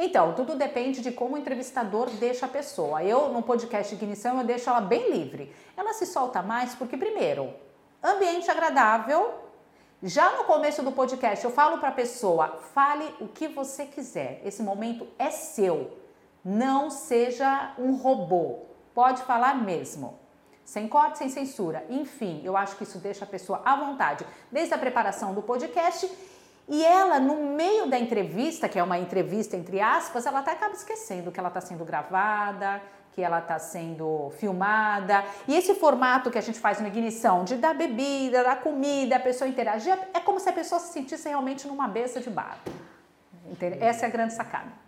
Então, tudo depende de como o entrevistador deixa a pessoa. Eu, no podcast ignição, eu deixo ela bem livre. Ela se solta mais porque, primeiro, ambiente agradável. Já no começo do podcast, eu falo para a pessoa: fale o que você quiser. Esse momento é seu. Não seja um robô. Pode falar mesmo sem corte, sem censura. Enfim, eu acho que isso deixa a pessoa à vontade, desde a preparação do podcast. E ela, no meio da entrevista, que é uma entrevista entre aspas, ela até acaba esquecendo que ela está sendo gravada, que ela está sendo filmada. E esse formato que a gente faz no Ignição, de dar bebida, dar comida, a pessoa interagir, é como se a pessoa se sentisse realmente numa mesa de bar. Essa é a grande sacada.